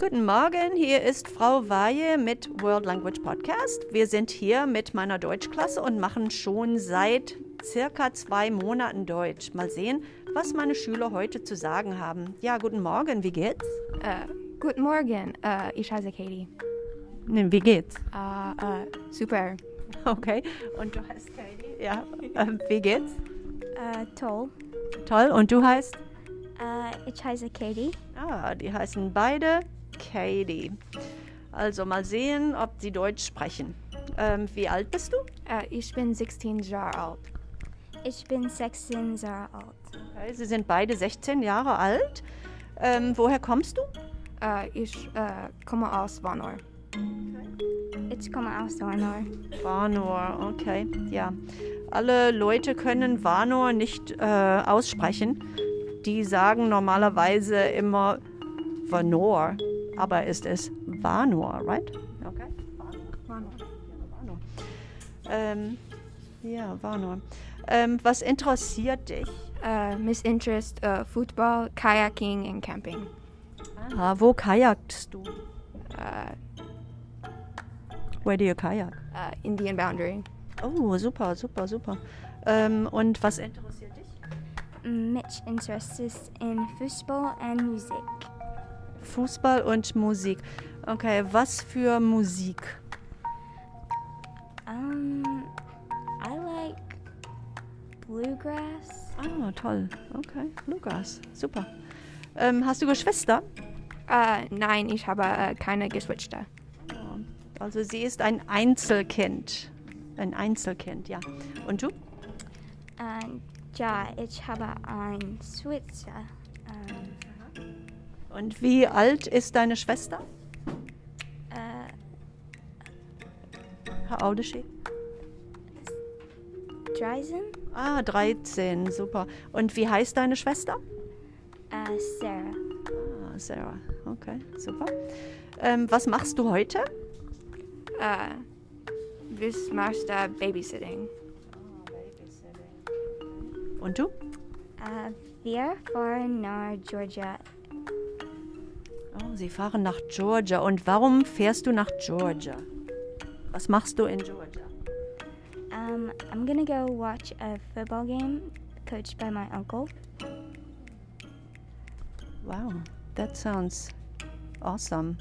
Guten Morgen, hier ist Frau Weihe mit World Language Podcast. Wir sind hier mit meiner Deutschklasse und machen schon seit circa zwei Monaten Deutsch. Mal sehen, was meine Schüler heute zu sagen haben. Ja, guten Morgen, wie geht's? Äh, guten Morgen, äh, ich heiße Katie. Ne, wie geht's? Äh, super. Okay, und du heißt Katie? Ja, wie geht's? Toll. Toll, und du heißt? Ich heiße Katie. Ah, die heißen beide Katie. Also mal sehen, ob sie Deutsch sprechen. Ähm, wie alt bist du? Äh, ich bin 16 Jahre alt. Ich bin 16 Jahre alt. Okay, sie sind beide 16 Jahre alt. Ähm, woher kommst du? Äh, ich äh, komme aus Vanor. Ich komme aus Warnor. Vanor, okay, ja. Alle Leute können Vanor nicht äh, aussprechen. Die sagen normalerweise immer Vanor, aber ist es Vanor, right? Okay. Vanor. Vanor. Ähm, ja, Vanor. Ähm, was interessiert dich? Äh, Miss Interest, äh, Football, Kayaking und Camping. Aha, wo kajakst du? Äh, Where do you kajak? äh, Indian Boundary. Oh, super, super, super. Ähm, und was interessiert dich? Mich interested in Fußball und Musik. Fußball und Musik. Okay, was für Musik? Um, I like bluegrass. Ah, toll. Okay, Lukas, super. Ähm, hast du Geschwister? Äh, nein, ich habe äh, keine Geschwister. Also sie ist ein Einzelkind. Ein Einzelkind, ja. Und du? Und ja, ich habe ein Schweizer. Und wie alt ist deine Schwester? äh, How old is she? Dreisen. Ah, 13, super. Und wie heißt deine Schwester? Äh, Sarah. Ah, Sarah. Okay, super. Ähm, was machst du heute? Äh, was machst du Babysitting? Und du? Äh, wir fahren nach Georgia. Oh, sie fahren nach Georgia. Und warum fährst du nach Georgia? Was machst du in Georgia? Um, I'm gonna go watch a football game coached by my uncle. Wow, that sounds awesome.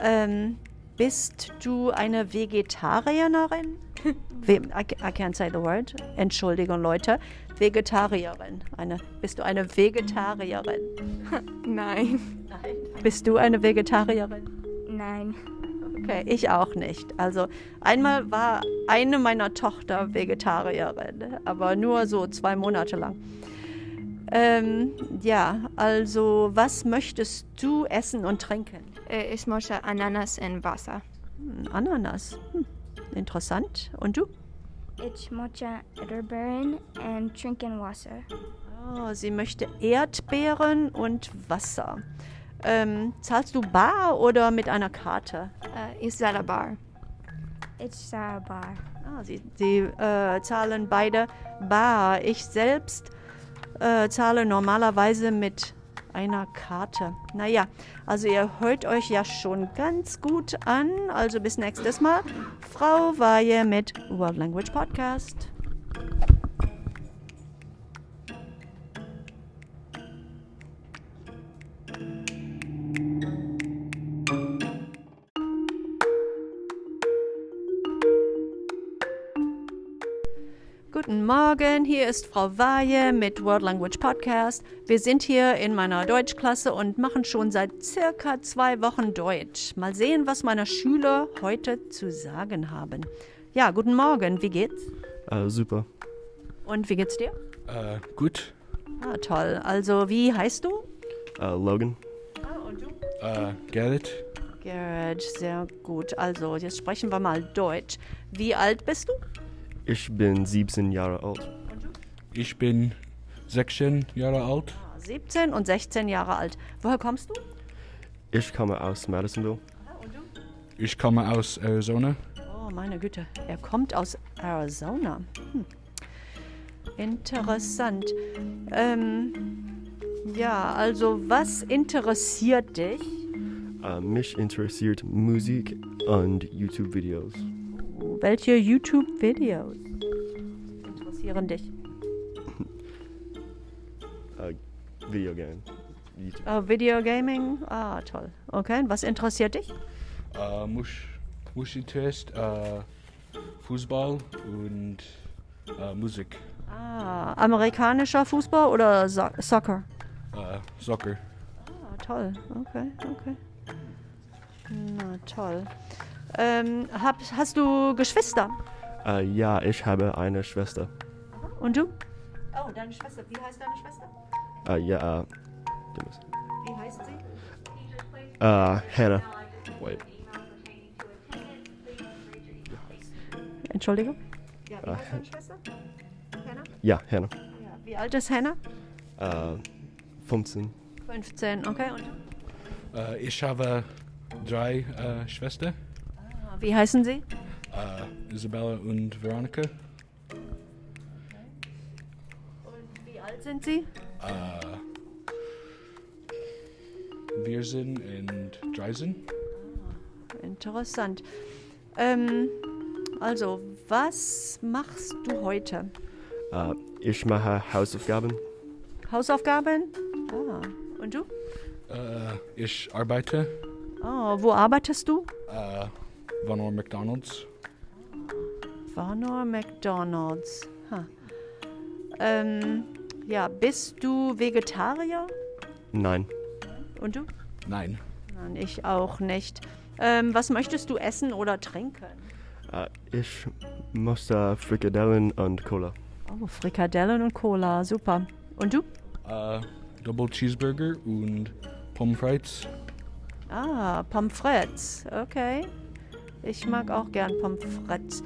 Ähm, bist du eine Vegetarierin? Ve I, I can't say the word. Entschuldigung, Leute. Vegetarierin. Eine, bist du eine Vegetarierin? Nein. Nein. Bist du eine Vegetarierin? Nein. Okay, ich auch nicht. Also einmal war eine meiner Tochter Vegetarierin, aber nur so zwei Monate lang. Ähm, ja, also was möchtest du essen und trinken? Äh, ich möchte Ananas in Wasser. Hm, Ananas. Hm, interessant. Und du? Ich möchte Erdbeeren und trinken Wasser. Oh, sie möchte Erdbeeren und Wasser. Ähm, zahlst du bar oder mit einer Karte? Äh, ich zahle bar. Ich sah Bar. Ah, sie sie äh, zahlen beide bar. Ich selbst äh, zahle normalerweise mit einer Karte. Naja, also ihr hört euch ja schon ganz gut an. Also bis nächstes Mal. Frau Weihe mit World Language Podcast. Morgen, hier ist Frau Weihe mit World Language Podcast. Wir sind hier in meiner Deutschklasse und machen schon seit circa zwei Wochen Deutsch. Mal sehen, was meine Schüler heute zu sagen haben. Ja, guten Morgen, wie geht's? Äh, super. Und wie geht's dir? Äh, gut. Ah, toll. Also, wie heißt du? Äh, Logan. Ah, und du? Äh, Gerrit. Garrett, sehr gut. Also, jetzt sprechen wir mal Deutsch. Wie alt bist du? Ich bin 17 Jahre alt. Ich bin 16 Jahre alt. Ah, 17 und 16 Jahre alt. Woher kommst du? Ich komme aus Madisonville. Ich komme aus Arizona. Oh, meine Güte. Er kommt aus Arizona. Hm. Interessant. Ähm, ja, also was interessiert dich? Äh, mich interessiert Musik und YouTube-Videos. Welche YouTube-Videos interessieren dich? Äh, Videogame. YouTube. Oh, Videogaming? Ah, toll. Okay, was interessiert dich? Äh, mich, mich interessiert äh, Fußball und äh, Musik. Ah, amerikanischer Fußball oder so Soccer? Äh, Soccer. Ah, toll. Okay, okay. Na, toll. Ähm, hab, hast du Geschwister? Äh, ja, ich habe eine Schwester. Und du? Oh, deine Schwester. Wie heißt deine Schwester? Äh, ja, äh. Wie heißt sie? Äh, Hannah. Wait. Entschuldigung? Ja, wie Ah. heißt deine Schwester? Hannah? Ja, Hannah. Ja. Wie alt ist Hannah? Äh, 15. 15, okay. Und du? Äh, ich habe drei äh, Schwestern. Ah, Wie heißen sie? Äh, Isabella und Veronica. Und wie alt sind sie? Äh, wir sind in Dreisen. Interessant. Ähm, also, was machst du heute? Äh, ich mache Hausaufgaben. Hausaufgaben? Ah. Und du? Ich arbeite Oh, wo arbeitest du? Vanor McDonalds. Warner McDonalds. Ha. Ähm, ja, bist du Vegetarier? Nein. Und du? Nein. Nein, ich auch nicht. Ähm, was möchtest du essen oder trinken? Äh, ich musste Frikadellen und Cola. Oh, Frikadellen und Cola, super. Und du? Äh, Double Cheeseburger und Pommes frites. Ah, Pommes frites, okay. Ich mag auch gern Pommes frites.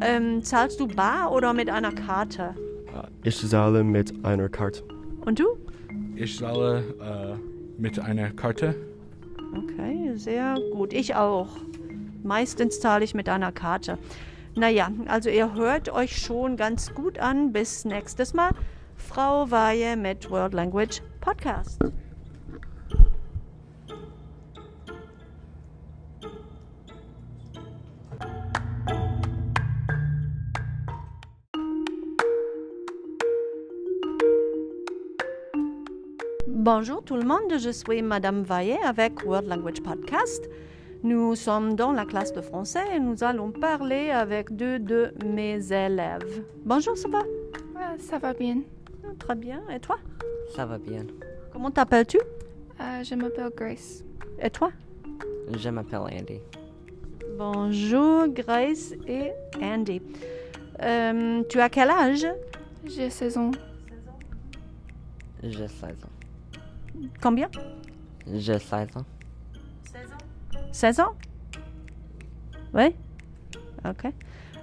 Ähm, zahlst du bar oder mit einer Karte? Äh, ich zahle mit einer Karte. Und du? Ich zahle äh, mit einer Karte. Okay, sehr gut. Ich auch. Meistens zahle ich mit einer Karte. Naja, also ihr hört euch schon ganz gut an. Bis nächstes Mal. Frau Weihe mit World Language Podcast. Bonjour tout le monde, je suis Madame Vaillet avec World Language Podcast. Nous sommes dans la classe de français et nous allons parler avec deux de mes élèves. Bonjour, ça va? Ah, ça va bien. Ah, Très bien. Et toi? Ça va bien. Comment t'appelles-tu? Euh, je m'appelle Grace. Et toi? Je m'appelle Andy. Bonjour, Grace et Andy. Euh, tu as quel âge? J'ai 16 ans. J'ai 16 ans. Combien? J'ai 16 ans. 16 ans? Oui Ok.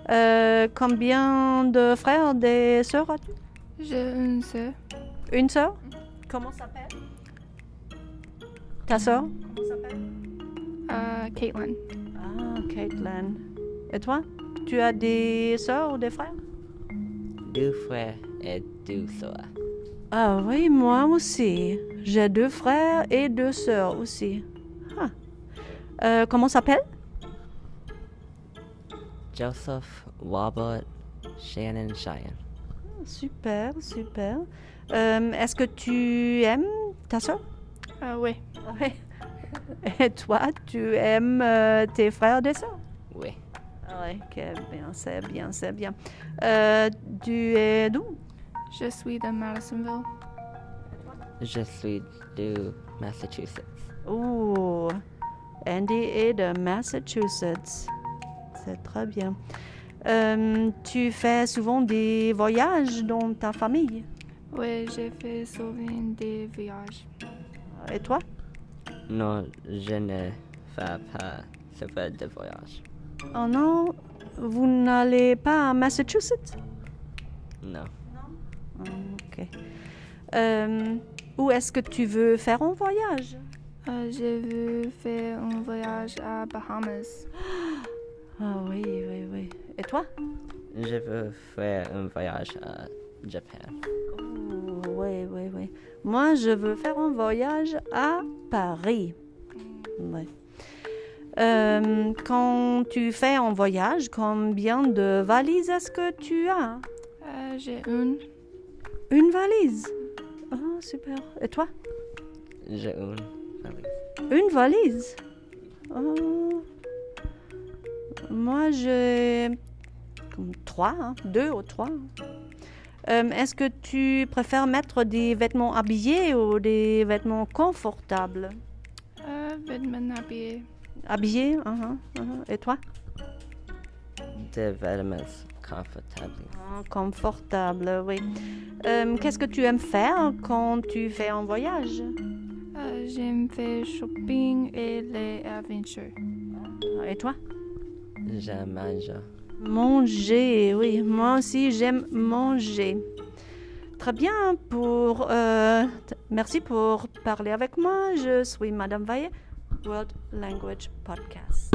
Euh, combien de frères et sœurs as-tu? J'ai une sœur. Une sœur? Comment s'appelle? Ta sœur? Comment s'appelle? Euh, Caitlin. Ah, Caitlin. Et toi? Tu as des sœurs ou des frères? Deux frères et deux sœurs. Ah oui, moi aussi. J'ai deux frères et deux sœurs aussi. Ah. Euh, comment s'appelle? Joseph, Robert, Shannon, Cheyenne. Super, super. Euh, Est-ce que tu aimes ta sœur? Euh, oui. Oui. Et toi, tu aimes euh, tes frères et sœurs? Oui. Oui, que bien, c'est bien, c'est bien. Euh, tu es d'où? Je suis de Madisonville. Je suis de Massachusetts. Oh, Andy est de Massachusetts. C'est très bien. Euh, tu fais souvent des voyages dans ta famille? Oui, j'ai fait souvent des voyages. Et toi? Non, je ne fais pas souvent de voyage. Oh non, vous n'allez pas à Massachusetts? Non. Ah, Ok. Euh, où est-ce que tu veux faire un voyage? Euh, je veux faire un voyage à Bahamas. Ah oui, oui, oui. Et toi? Je veux faire un voyage à Japon. Oh, Oui, oui, oui. Moi, je veux faire un voyage à Paris. Ouais. Euh, quand tu fais un voyage, combien de valises est-ce que tu as? Euh, J'ai une. Une valise? Ah, super. Et toi? J'ai une valise. Une valise? Oh. Moi, j'ai comme trois, hein, deux ou trois. Euh, Est-ce que tu préfères mettre des vêtements habillés ou des vêtements confortables? Euh, vêtements habillés. Habillés uhum, uhum. Et toi? Des vêtements Ah, Confortable, oui. Euh, Qu'est-ce que tu aimes faire quand tu fais un voyage? Euh, J'aime faire shopping et les aventures. Et toi? J'aime manger. Manger, oui. Moi aussi, j'aime manger. Très bien. Pour, euh, merci pour parler avec moi. Je suis Madame Vaillet, World Language Podcast.